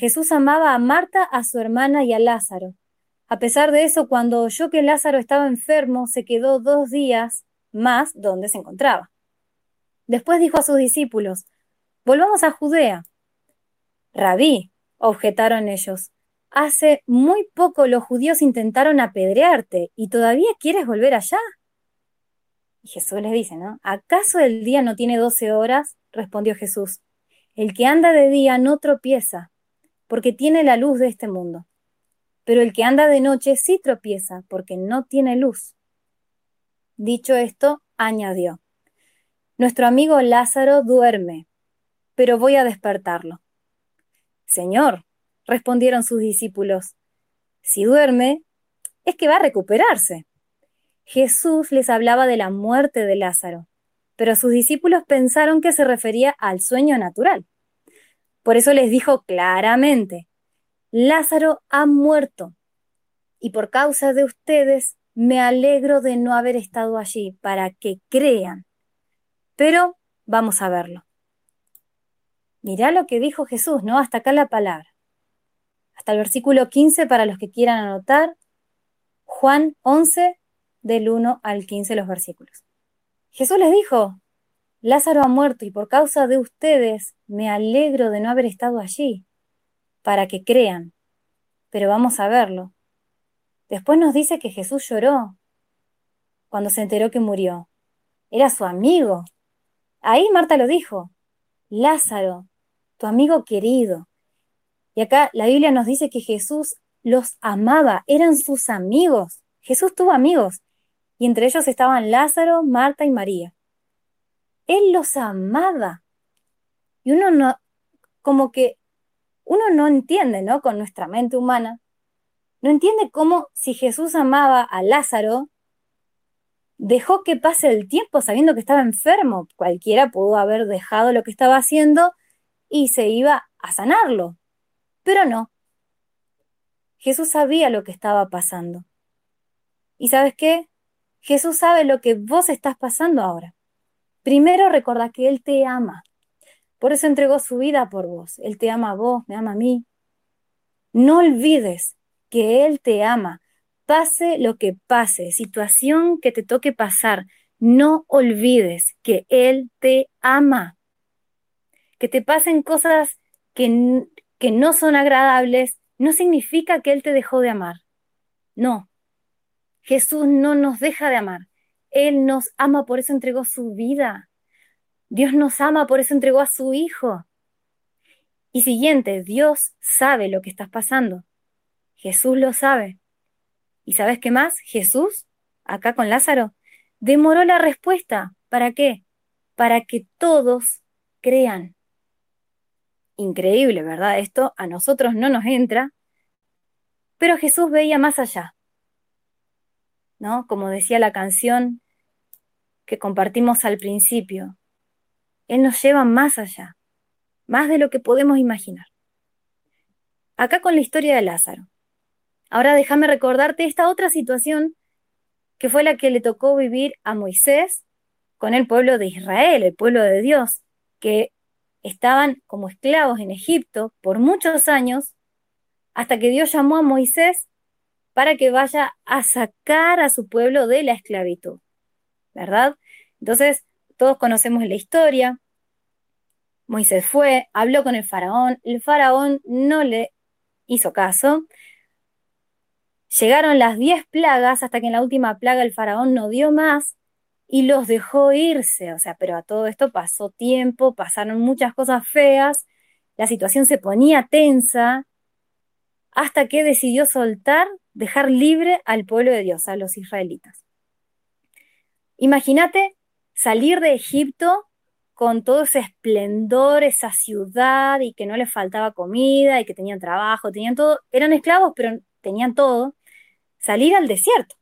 Jesús amaba a Marta, a su hermana y a Lázaro. A pesar de eso, cuando oyó que Lázaro estaba enfermo, se quedó dos días más donde se encontraba. Después dijo a sus discípulos, Volvamos a Judea. Rabí, objetaron ellos, hace muy poco los judíos intentaron apedrearte y todavía quieres volver allá. Y Jesús les dice, ¿no? ¿Acaso el día no tiene doce horas? respondió Jesús. El que anda de día no tropieza, porque tiene la luz de este mundo. Pero el que anda de noche sí tropieza, porque no tiene luz. Dicho esto, añadió, Nuestro amigo Lázaro duerme, pero voy a despertarlo. Señor, respondieron sus discípulos, si duerme, es que va a recuperarse. Jesús les hablaba de la muerte de Lázaro, pero sus discípulos pensaron que se refería al sueño natural. Por eso les dijo claramente, Lázaro ha muerto, y por causa de ustedes me alegro de no haber estado allí para que crean. Pero vamos a verlo. Mirá lo que dijo Jesús, ¿no? Hasta acá la palabra. Hasta el versículo 15 para los que quieran anotar. Juan 11, del 1 al 15 los versículos. Jesús les dijo, Lázaro ha muerto y por causa de ustedes me alegro de no haber estado allí, para que crean. Pero vamos a verlo. Después nos dice que Jesús lloró cuando se enteró que murió. Era su amigo. Ahí Marta lo dijo. Lázaro, tu amigo querido. Y acá la Biblia nos dice que Jesús los amaba, eran sus amigos. Jesús tuvo amigos, y entre ellos estaban Lázaro, Marta y María. Él los amaba. Y uno no, como que uno no entiende, ¿no? Con nuestra mente humana, no entiende cómo si Jesús amaba a Lázaro, dejó que pase el tiempo sabiendo que estaba enfermo. Cualquiera pudo haber dejado lo que estaba haciendo y se iba a sanarlo. Pero no. Jesús sabía lo que estaba pasando. ¿Y sabes qué? Jesús sabe lo que vos estás pasando ahora. Primero recuerda que Él te ama. Por eso entregó su vida por vos. Él te ama a vos, me ama a mí. No olvides que Él te ama. Pase lo que pase, situación que te toque pasar, no olvides que Él te ama que te pasen cosas que, que no son agradables, no significa que Él te dejó de amar. No, Jesús no nos deja de amar. Él nos ama, por eso entregó su vida. Dios nos ama, por eso entregó a su Hijo. Y siguiente, Dios sabe lo que estás pasando. Jesús lo sabe. ¿Y sabes qué más? Jesús, acá con Lázaro, demoró la respuesta. ¿Para qué? Para que todos crean increíble, ¿verdad? Esto a nosotros no nos entra, pero Jesús veía más allá, ¿no? Como decía la canción que compartimos al principio, Él nos lleva más allá, más de lo que podemos imaginar. Acá con la historia de Lázaro. Ahora déjame recordarte esta otra situación que fue la que le tocó vivir a Moisés con el pueblo de Israel, el pueblo de Dios, que estaban como esclavos en Egipto por muchos años, hasta que Dios llamó a Moisés para que vaya a sacar a su pueblo de la esclavitud, ¿verdad? Entonces, todos conocemos la historia. Moisés fue, habló con el faraón, el faraón no le hizo caso. Llegaron las diez plagas hasta que en la última plaga el faraón no dio más y los dejó irse, o sea, pero a todo esto pasó tiempo, pasaron muchas cosas feas, la situación se ponía tensa, hasta que decidió soltar, dejar libre al pueblo de Dios, a los israelitas. Imagínate salir de Egipto con todo ese esplendor, esa ciudad, y que no les faltaba comida, y que tenían trabajo, tenían todo, eran esclavos, pero tenían todo, salir al desierto.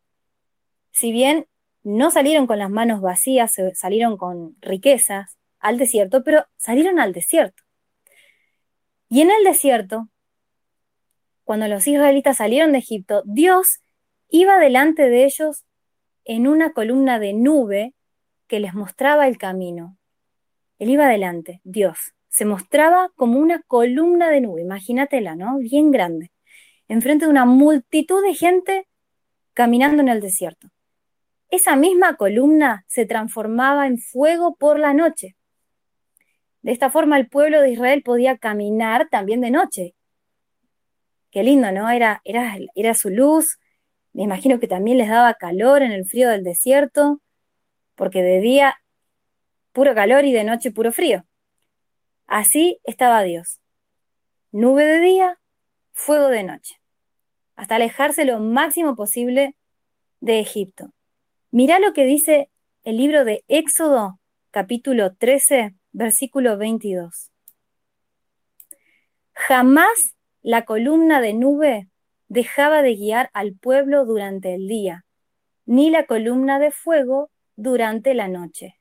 Si bien no salieron con las manos vacías, salieron con riquezas al desierto, pero salieron al desierto. Y en el desierto, cuando los israelitas salieron de Egipto, Dios iba delante de ellos en una columna de nube que les mostraba el camino. Él iba delante, Dios, se mostraba como una columna de nube, imagínatela, ¿no? Bien grande, enfrente de una multitud de gente caminando en el desierto. Esa misma columna se transformaba en fuego por la noche. De esta forma el pueblo de Israel podía caminar también de noche. Qué lindo, ¿no? Era, era, era su luz. Me imagino que también les daba calor en el frío del desierto, porque de día puro calor y de noche puro frío. Así estaba Dios. Nube de día, fuego de noche, hasta alejarse lo máximo posible de Egipto. Mirá lo que dice el libro de Éxodo, capítulo 13, versículo 22. Jamás la columna de nube dejaba de guiar al pueblo durante el día, ni la columna de fuego durante la noche.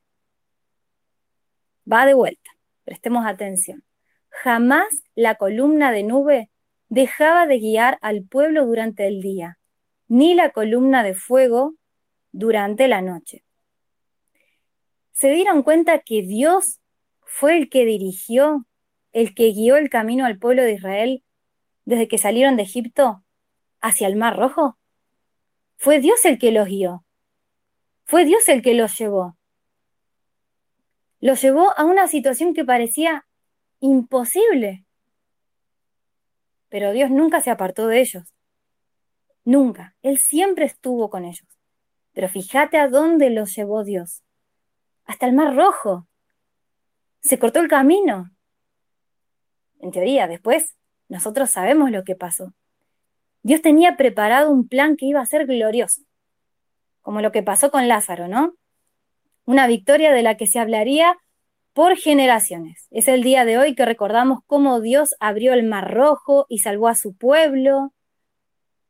Va de vuelta, prestemos atención. Jamás la columna de nube dejaba de guiar al pueblo durante el día, ni la columna de fuego durante la noche. ¿Se dieron cuenta que Dios fue el que dirigió, el que guió el camino al pueblo de Israel desde que salieron de Egipto hacia el Mar Rojo? Fue Dios el que los guió. Fue Dios el que los llevó. Los llevó a una situación que parecía imposible. Pero Dios nunca se apartó de ellos. Nunca. Él siempre estuvo con ellos. Pero fíjate a dónde los llevó Dios. Hasta el Mar Rojo. Se cortó el camino. En teoría, después, nosotros sabemos lo que pasó. Dios tenía preparado un plan que iba a ser glorioso, como lo que pasó con Lázaro, ¿no? Una victoria de la que se hablaría por generaciones. Es el día de hoy que recordamos cómo Dios abrió el mar rojo y salvó a su pueblo,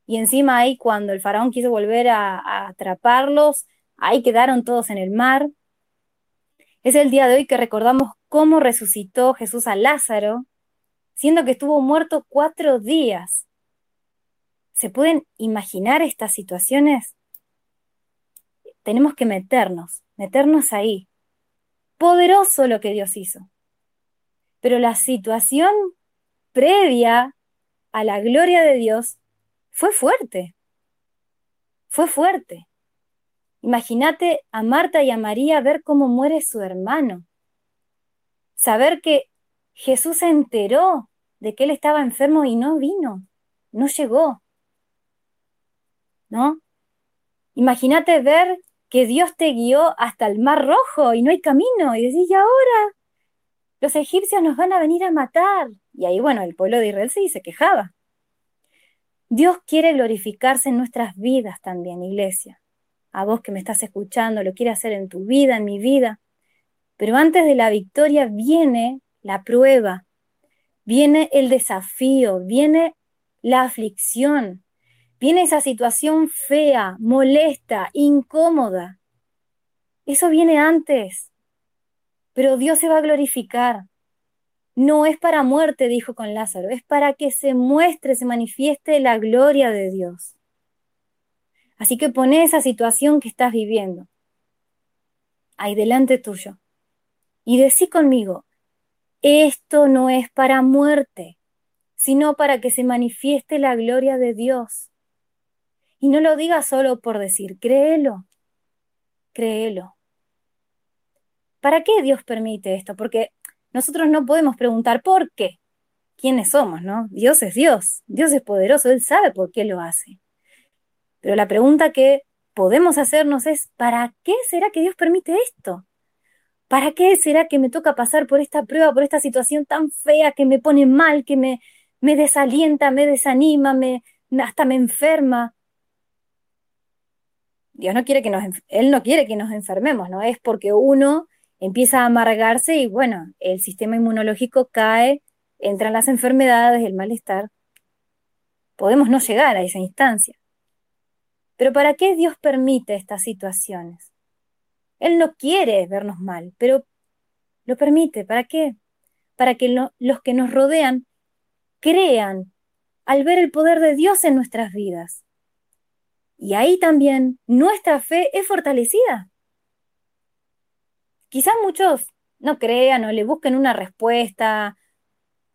y encima ahí cuando el faraón quiso volver a, atraparlos, ahí quedaron todos en el mar. Es el día de hoy que recordamos cómo resucitó Jesús a Lázaro, siendo que estuvo muerto cuatro días. ¿Se pueden imaginar estas situaciones? Tenemos que meternos, meternos ahí. Poderoso lo que Dios hizo. Pero la situación previa a la gloria de Dios fue fuerte. Fue fuerte. Imagínate a Marta y a María ver cómo muere su hermano. Saber que Jesús se enteró de que él estaba enfermo y no vino, no llegó. ¿No? Imagínate ver que Dios te guió hasta el mar rojo y no hay camino y decís, ¿y ahora? Los egipcios nos van a venir a matar. Y ahí, bueno, el pueblo de Israel sí se quejaba. Dios quiere glorificarse en nuestras vidas también, iglesia. A vos que me estás escuchando, lo quiere hacer en tu vida, en mi vida. Pero antes de la victoria viene la prueba, viene el desafío, viene la aflicción, viene esa situación fea, molesta, incómoda. Eso viene antes. Pero Dios se va a glorificar. No es para muerte, dijo con Lázaro, es para que se muestre, se manifieste la gloria de Dios. Así que pone esa situación que estás viviendo ahí delante tuyo y decí conmigo, esto no es para muerte, sino para que se manifieste la gloria de Dios. Y no lo digas solo por decir, créelo, créelo. ¿Para qué Dios permite esto? Porque nosotros no podemos preguntar por qué, quiénes somos, ¿no? Dios es Dios, Dios es poderoso, Él sabe por qué lo hace. Pero la pregunta que podemos hacernos es, ¿para qué será que Dios permite esto? ¿Para qué será que me toca pasar por esta prueba, por esta situación tan fea que me pone mal, que me, me desalienta, me desanima, me, hasta me enferma? Dios no quiere que nos, Él no quiere que nos enfermemos, ¿no? Es porque uno empieza a amargarse y bueno, el sistema inmunológico cae, entran las enfermedades, el malestar. Podemos no llegar a esa instancia. Pero ¿para qué Dios permite estas situaciones? Él no quiere vernos mal, pero lo permite. ¿Para qué? Para que los que nos rodean crean al ver el poder de Dios en nuestras vidas. Y ahí también nuestra fe es fortalecida. Quizás muchos no crean o le busquen una respuesta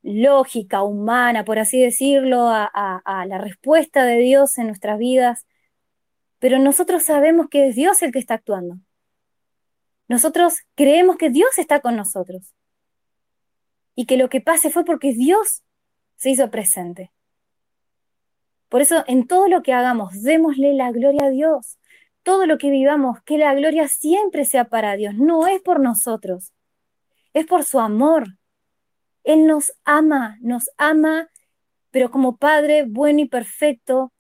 lógica, humana, por así decirlo, a, la respuesta de Dios en nuestras vidas, pero nosotros sabemos que es Dios el que está actuando. Nosotros creemos que Dios está con nosotros y que lo que pase fue porque Dios se hizo presente. Por eso en todo lo que hagamos, démosle la gloria a Dios. Todo lo que vivamos, que la gloria siempre sea para Dios. No es por nosotros, es por su amor. Él nos ama, nos ama, pero como Padre bueno y perfecto,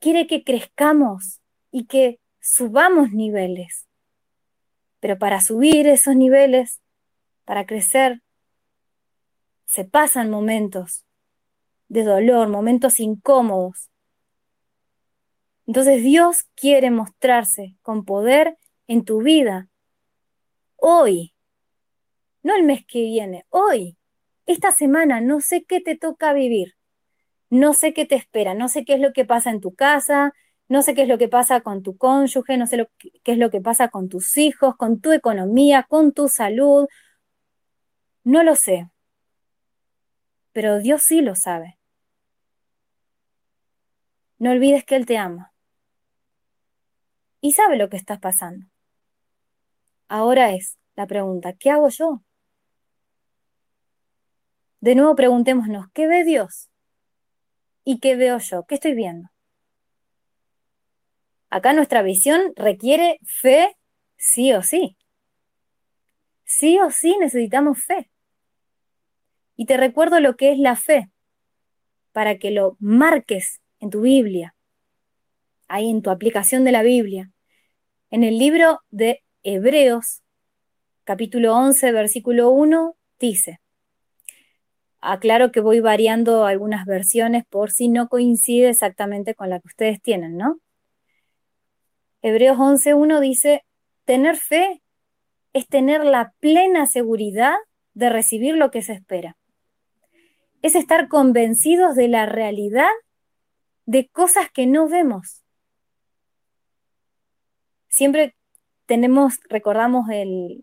quiere que crezcamos y que subamos niveles. Pero para subir esos niveles, para crecer, se pasan momentos de dolor, momentos incómodos. Entonces Dios quiere mostrarse con poder en tu vida. Hoy, no el mes que viene, hoy, esta semana, no sé qué te toca vivir, no sé qué te espera, no sé qué es lo que pasa en tu casa, no sé qué es lo que pasa con tu cónyuge, no sé qué es lo que pasa con tus hijos, con tu economía, con tu salud, no lo sé, pero Dios sí lo sabe. No olvides que Él te ama y sabe lo que estás pasando. Ahora es la pregunta, ¿qué hago yo? De nuevo preguntémonos, ¿qué ve Dios? ¿Y qué veo yo? ¿Qué estoy viendo? Acá nuestra visión requiere fe sí o sí. Sí o sí necesitamos fe. Y te recuerdo lo que es la fe, para que lo marques en tu Biblia, ahí en tu aplicación de la Biblia. En el libro de Hebreos, capítulo 11, versículo 1, dice, aclaro que voy variando algunas versiones por si no coincide exactamente con la que ustedes tienen, ¿no? Hebreos 1 dice, tener fe es tener la plena seguridad de recibir lo que se espera es estar convencidos de la realidad de cosas que no vemos. Siempre tenemos, recordamos el,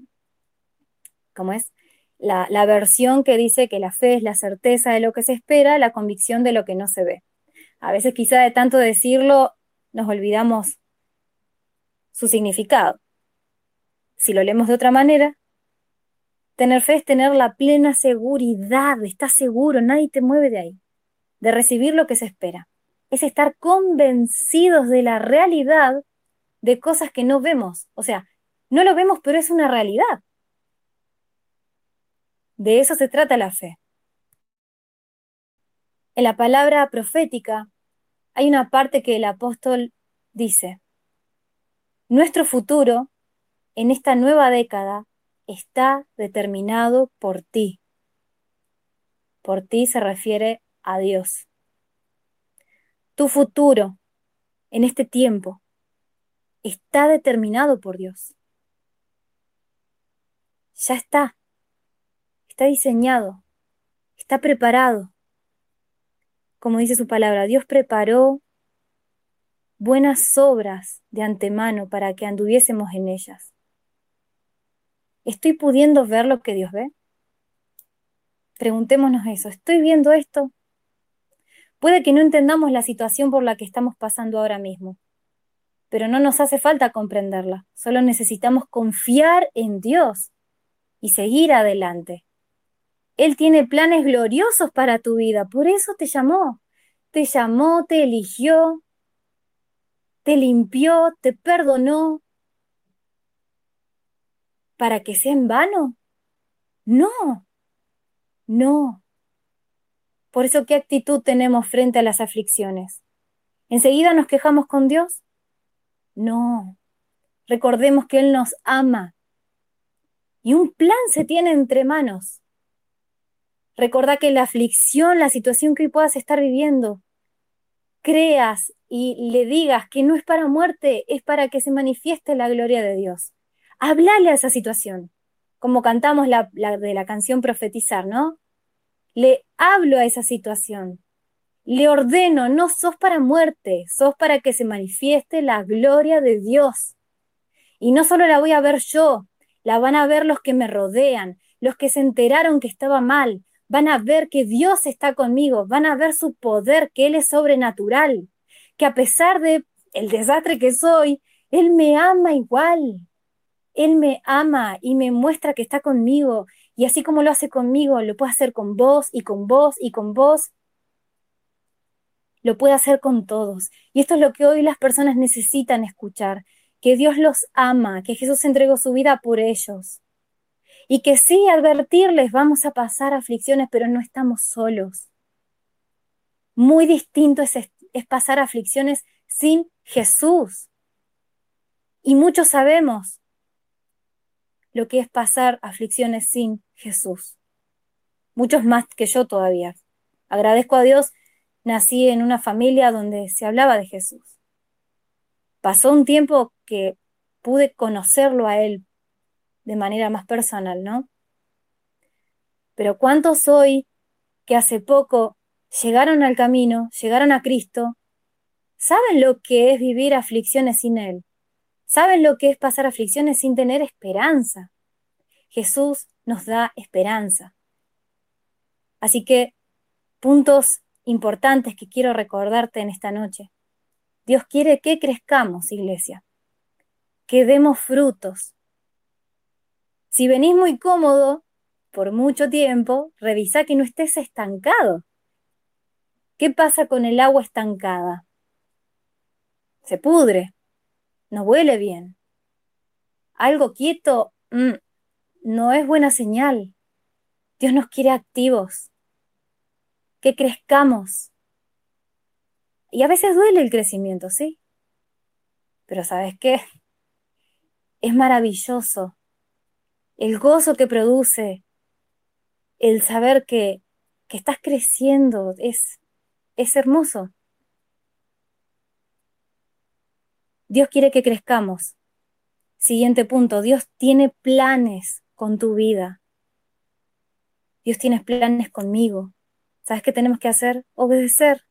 ¿cómo es? La, la, versión que dice que la fe es la certeza de lo que se espera, la convicción de lo que no se ve. A veces quizá de tanto decirlo nos olvidamos su significado. Si lo leemos de otra manera, Tener fe es tener la plena seguridad, estás seguro, nadie te mueve de ahí, de recibir lo que se espera. Es estar convencidos de la realidad de cosas que no vemos. O sea, no lo vemos, pero es una realidad. De eso se trata la fe. En la palabra profética hay una parte que el apóstol dice, nuestro futuro en esta nueva década está determinado por ti. Por ti se refiere a Dios. Tu futuro en este tiempo está determinado por Dios. Ya está. Está diseñado. Está preparado. Como dice su palabra, Dios preparó buenas obras de antemano para que anduviésemos en ellas. ¿Estoy pudiendo ver lo que Dios ve? Preguntémonos eso. ¿Estoy viendo esto? Puede que no entendamos la situación por la que estamos pasando ahora mismo, pero no nos hace falta comprenderla. Solo necesitamos confiar en Dios y seguir adelante. Él tiene planes gloriosos para tu vida, por eso te llamó. Te llamó, te eligió, te limpió, te perdonó, para que sea en vano. No, no. Por eso, ¿qué actitud tenemos frente a las aflicciones? ¿Enseguida nos quejamos con Dios? No. Recordemos que Él nos ama y un plan se tiene entre manos. Recordá que la aflicción, la situación que hoy puedas estar viviendo, creas y le digas que no es para muerte, es para que se manifieste la gloria de Dios. Háblale a esa situación, como cantamos la, de la canción Profetizar, ¿no? Le hablo a esa situación, le ordeno, no sos para muerte, sos para que se manifieste la gloria de Dios. Y no solo la voy a ver yo, la van a ver los que me rodean, los que se enteraron que estaba mal, van a ver que Dios está conmigo, van a ver su poder, que Él es sobrenatural, que a pesar de el desastre que soy, Él me ama igual. Él me ama y me muestra que está conmigo. Y así como lo hace conmigo, lo puede hacer con vos y con vos y con vos. Lo puede hacer con todos. Y esto es lo que hoy las personas necesitan escuchar, que Dios los ama, que Jesús entregó su vida por ellos. Y que sí, advertirles, vamos a pasar aflicciones, pero no estamos solos. Muy distinto es, es pasar aflicciones sin Jesús. Y muchos sabemos lo que es pasar aflicciones sin Jesús. Muchos más que yo todavía. Agradezco a Dios, nací en una familia donde se hablaba de Jesús. Pasó un tiempo que pude conocerlo a Él de manera más personal, ¿no? Pero ¿cuántos hoy que hace poco llegaron al camino, llegaron a Cristo, saben lo que es vivir aflicciones sin Él? ¿Saben lo que es pasar aflicciones sin tener esperanza? Jesús nos da esperanza. Así que, puntos importantes que quiero recordarte en esta noche. Dios quiere que crezcamos, iglesia, que demos frutos, si venís muy cómodo por mucho tiempo, revisa que no estés estancado. ¿Qué pasa con el agua estancada? Se pudre, no huele bien. Algo quieto mm, no es buena señal. Dios nos quiere activos, que crezcamos. Y a veces duele el crecimiento, ¿sí? Pero ¿sabes qué? Es maravilloso el gozo que produce, el saber que, que estás creciendo, es, es hermoso. Dios quiere que crezcamos. Siguiente punto, Dios tiene planes con tu vida. Dios tiene planes conmigo. ¿Sabes qué tenemos que hacer? Obedecer.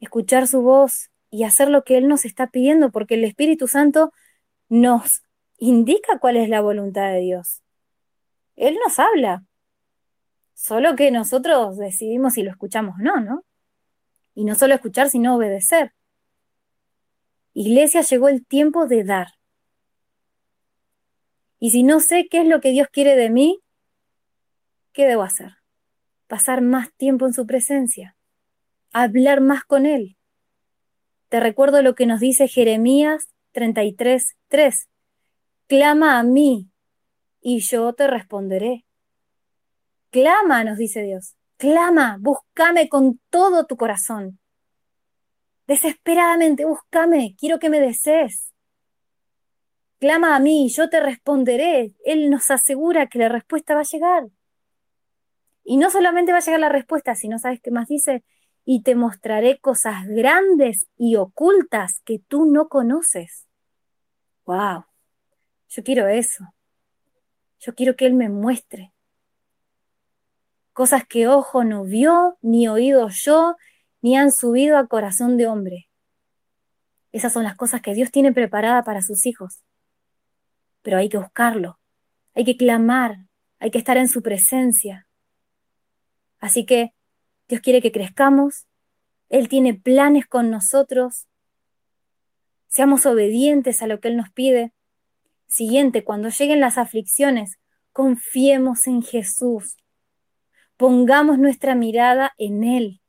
Escuchar su voz y hacer lo que Él nos está pidiendo, porque el Espíritu Santo nos indica cuál es la voluntad de Dios. Él nos habla, solo que nosotros decidimos si lo escuchamos o no, ¿no? Y no solo escuchar, sino obedecer. Iglesia, llegó el tiempo de dar. Y si no sé qué es lo que Dios quiere de mí, ¿qué debo hacer? Pasar más tiempo en su presencia, hablar más con Él. Te recuerdo lo que nos dice Jeremías 33, 3. Clama a mí y yo te responderé. Clama, nos dice Dios. Clama, búscame con todo tu corazón. Desesperadamente, búscame, quiero que me desees. Clama a mí yo te responderé. Él nos asegura que la respuesta va a llegar. Y no solamente va a llegar la respuesta, sino, ¿sabes qué más dice? Y te mostraré cosas grandes y ocultas que tú no conoces. ¡Wow! Yo quiero eso. Yo quiero que Él me muestre cosas que ojo no vio, ni oído yo, ni han subido a corazón de hombre. Esas son las cosas que Dios tiene preparada para sus hijos. Pero hay que buscarlo, hay que clamar, hay que estar en su presencia. Así que Dios quiere que crezcamos, Él tiene planes con nosotros, seamos obedientes a lo que Él nos pide, Siguiente, cuando lleguen las aflicciones, confiemos en Jesús. Pongamos nuestra mirada en Él.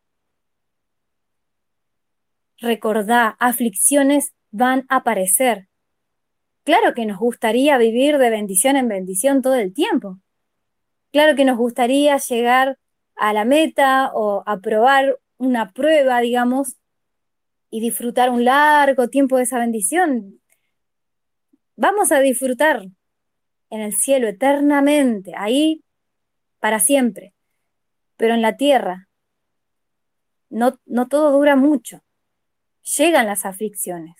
Recordá, aflicciones van a aparecer. Claro que nos gustaría vivir de bendición en bendición todo el tiempo. Claro que nos gustaría llegar a la meta o aprobar una prueba, digamos, y disfrutar un largo tiempo de esa bendición. Vamos a disfrutar en el cielo eternamente, ahí para siempre. Pero en la tierra no, no todo dura mucho. Llegan las aflicciones.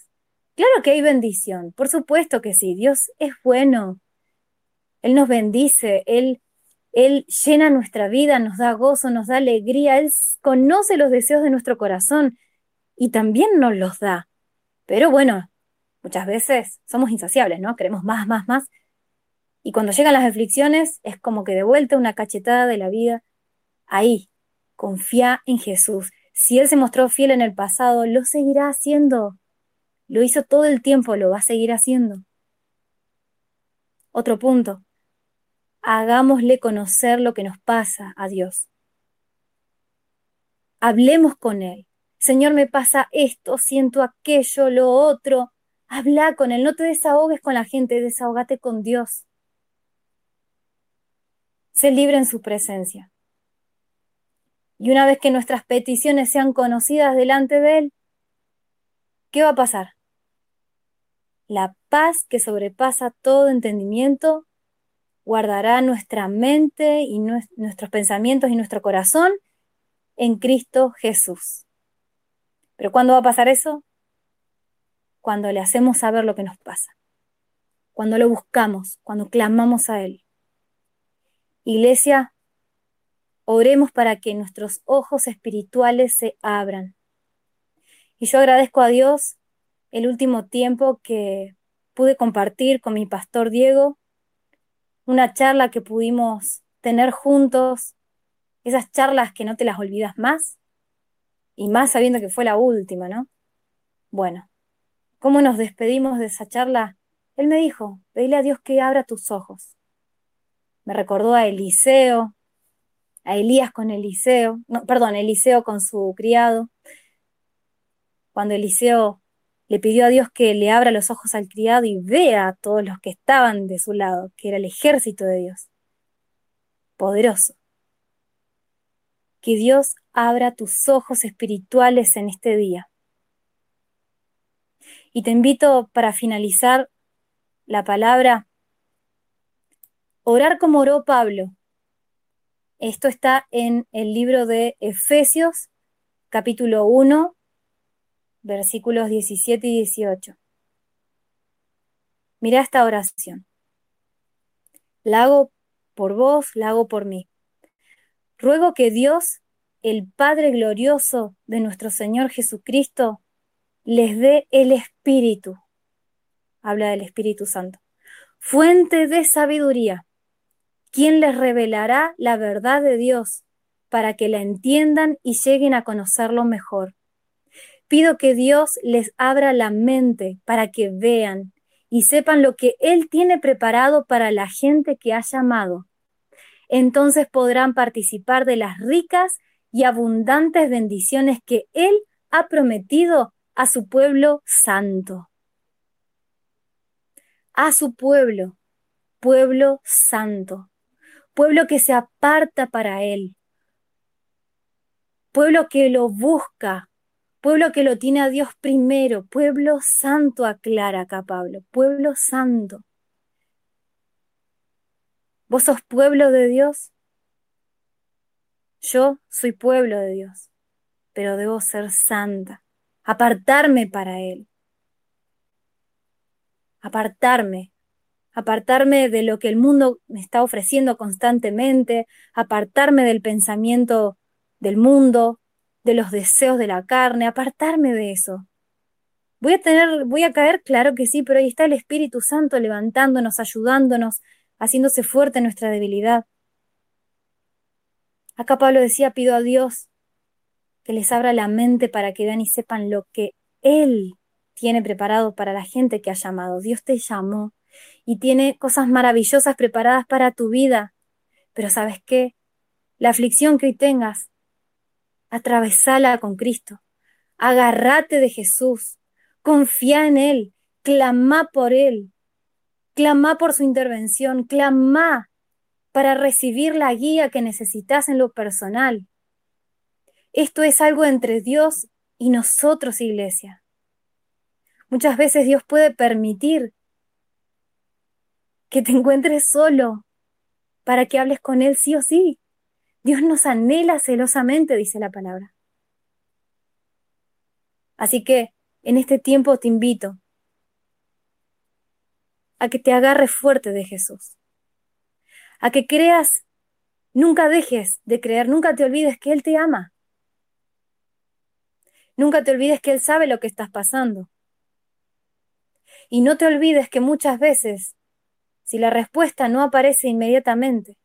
Claro que hay bendición, por supuesto que sí, Dios es bueno. Él nos bendice, Él, Él llena nuestra vida, nos da gozo, nos da alegría, Él conoce los deseos de nuestro corazón y también nos los da. Pero bueno, Muchas veces somos insaciables, ¿no? Queremos más, más, más. Y cuando llegan las aflicciones, es como que de vuelta una cachetada de la vida. Ahí, confía en Jesús. Si Él se mostró fiel en el pasado, lo seguirá haciendo. Lo hizo todo el tiempo, lo va a seguir haciendo. Otro punto. Hagámosle conocer lo que nos pasa a Dios. Hablemos con Él. Señor, me pasa esto, siento aquello, lo otro. Habla con Él, no te desahogues con la gente, desahogate con Dios. Sé libre en su presencia. Y una vez que nuestras peticiones sean conocidas delante de Él, ¿qué va a pasar? La paz que sobrepasa todo entendimiento guardará nuestra mente y nuestros pensamientos y nuestro corazón en Cristo Jesús. Pero ¿cuándo va a pasar eso? Cuando le hacemos saber lo que nos pasa, cuando lo buscamos, cuando clamamos a Él. Iglesia, oremos para que nuestros ojos espirituales se abran. Y yo agradezco a Dios el último tiempo que pude compartir con mi pastor Diego, una charla que pudimos tener juntos, esas charlas que no te las olvidas más, y más sabiendo que fue la última, ¿no? Bueno, ¿cómo nos despedimos de esa charla? Él me dijo, pedile a Dios que abra tus ojos. Me recordó a Eliseo, a Elías con Eliseo, no, perdón, Eliseo con su criado, cuando Eliseo le pidió a Dios que le abra los ojos al criado y vea a todos los que estaban de su lado, que era el ejército de Dios. Poderoso. Que Dios abra tus ojos espirituales en este día. Y te invito para finalizar la palabra, orar como oró Pablo. Esto está en el libro de Efesios, capítulo 1, versículos 17 y 18. Mira esta oración. La hago por vos, la hago por mí. Ruego que Dios, el Padre glorioso de nuestro Señor Jesucristo, les dé el Espíritu. Habla del Espíritu Santo. Fuente de sabiduría, quien les revelará la verdad de Dios para que la entiendan y lleguen a conocerlo mejor Pido que Dios les abra la mente para que vean y sepan lo que Él tiene preparado para la gente que ha llamado. Entonces podrán participar de las ricas y abundantes bendiciones que Él ha prometido a su pueblo santo. A su pueblo, pueblo santo, pueblo que se aparta para Él, pueblo que lo busca, Pueblo que lo tiene a Dios primero, pueblo santo, aclara acá Pablo, pueblo santo. ¿Vos sos pueblo de Dios? Yo soy pueblo de Dios, pero debo ser santa, apartarme para Él, apartarme, apartarme de lo que el mundo me está ofreciendo constantemente, apartarme del pensamiento del mundo, de los deseos de la carne, apartarme de eso. Voy a tener, voy a caer, claro que sí, pero ahí está el Espíritu Santo levantándonos, ayudándonos, haciéndose fuerte nuestra debilidad. Acá Pablo decía, pido a Dios que les abra la mente para que vean y sepan lo que Él tiene preparado para la gente que ha llamado. Dios te llamó y tiene cosas maravillosas preparadas para tu vida. Pero ¿sabes qué? La aflicción que hoy tengas, atravesala con Cristo. Agárrate de Jesús, confía en Él, clama por Él, clama por su intervención, clama para recibir la guía que necesitas en lo personal. Esto es algo entre Dios y nosotros, iglesia. Muchas veces Dios puede permitir que te encuentres solo para que hables con Él sí o sí. Dios nos anhela celosamente, dice la palabra. Así que en este tiempo te invito a que te agarres fuerte de Jesús, a que creas, nunca dejes de creer, nunca te olvides que Él te ama, nunca te olvides que Él sabe lo que estás pasando. Y no te olvides que muchas veces si la respuesta no aparece inmediatamente,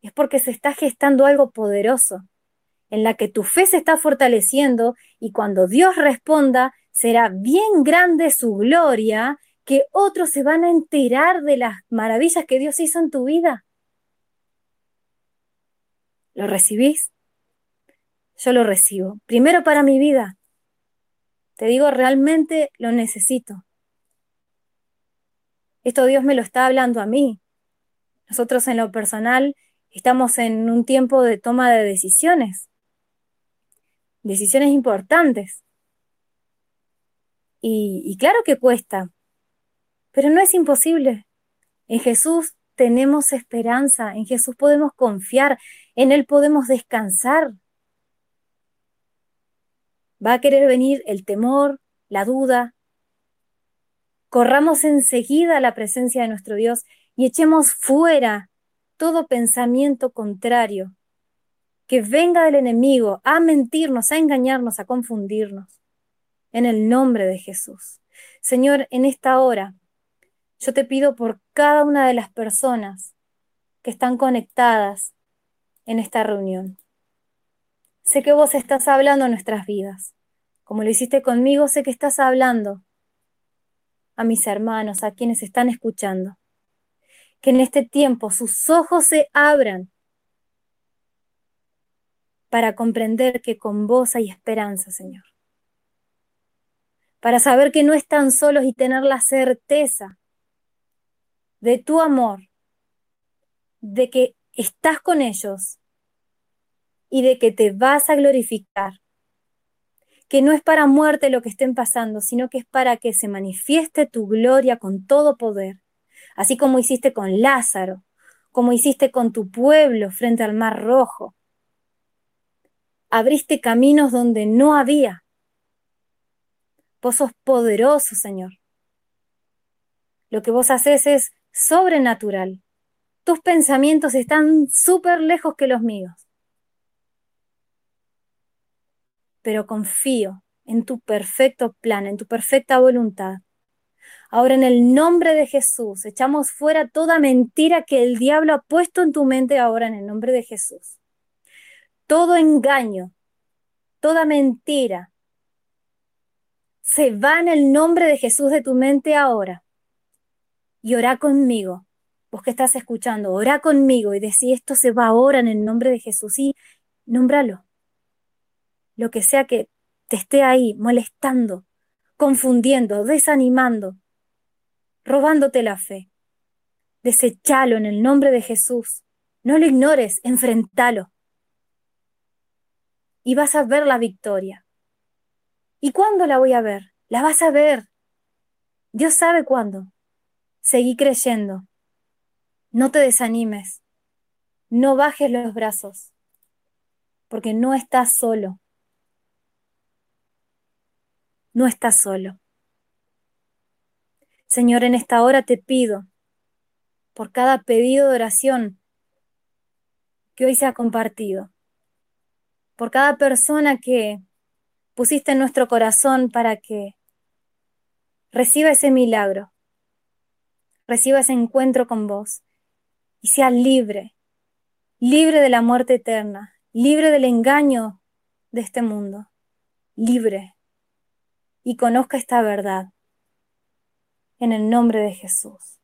es porque se está gestando algo poderoso, en la que tu fe se está fortaleciendo y cuando Dios responda, será bien grande su gloria, que otros se van a enterar de las maravillas que Dios hizo en tu vida. ¿Lo recibís? Yo lo recibo. Primero para mi vida. Te digo, realmente lo necesito. Esto Dios me lo está hablando a mí. Nosotros en lo personal estamos en un tiempo de toma de decisiones. Decisiones importantes. Y, y claro que cuesta, pero no es imposible. En Jesús tenemos esperanza, en Jesús podemos confiar, en Él podemos descansar. Va a querer venir el temor, la duda. Corramos enseguida a la presencia de nuestro Dios y echemos fuera todo pensamiento contrario que venga del enemigo a mentirnos, a engañarnos, a confundirnos. En el nombre de Jesús. Señor, en esta hora, yo te pido por cada una de las personas que están conectadas en esta reunión. Sé que vos estás hablando en nuestras vidas. Como lo hiciste conmigo, sé que estás hablando a mis hermanos, a quienes están escuchando. Que en este tiempo sus ojos se abran para comprender que con vos hay esperanza, Señor. Para saber que no están solos y tener la certeza de tu amor, de que estás con ellos y de que te vas a glorificar. Que no es para muerte lo que estén pasando, sino que es para que se manifieste tu gloria con todo poder, así como hiciste con Lázaro, como hiciste con tu pueblo frente al mar rojo. Abriste caminos donde no había. Vos sos poderoso, Señor. Lo que vos haces es sobrenatural. Tus pensamientos están súper lejos que los míos. Pero confío en tu perfecto plan, en tu perfecta voluntad. Ahora en el nombre de Jesús echamos fuera toda mentira que el diablo ha puesto en tu mente ahora en el nombre de Jesús. Todo engaño, toda mentira se va en el nombre de Jesús de tu mente ahora y orá conmigo. Vos que estás escuchando, orá conmigo y decí esto se va ahora en el nombre de Jesús y nómbralo. Lo que sea que te esté ahí molestando, confundiendo, desanimando, robándote la fe. Desechalo en el nombre de Jesús. No lo ignores, enfrentalo. Y vas a ver la victoria. ¿Y cuándo la voy a ver? La vas a ver. Dios sabe cuándo. Seguí creyendo. No te desanimes. No bajes los brazos. Porque no estás solo. No estás solo. Señor, en esta hora te pido por cada pedido de oración que hoy se ha compartido, por cada persona que pusiste en nuestro corazón para que reciba ese milagro, reciba ese encuentro con vos y sea libre, libre de la muerte eterna, libre del engaño de este mundo, libre y conozca esta verdad en el nombre de Jesús.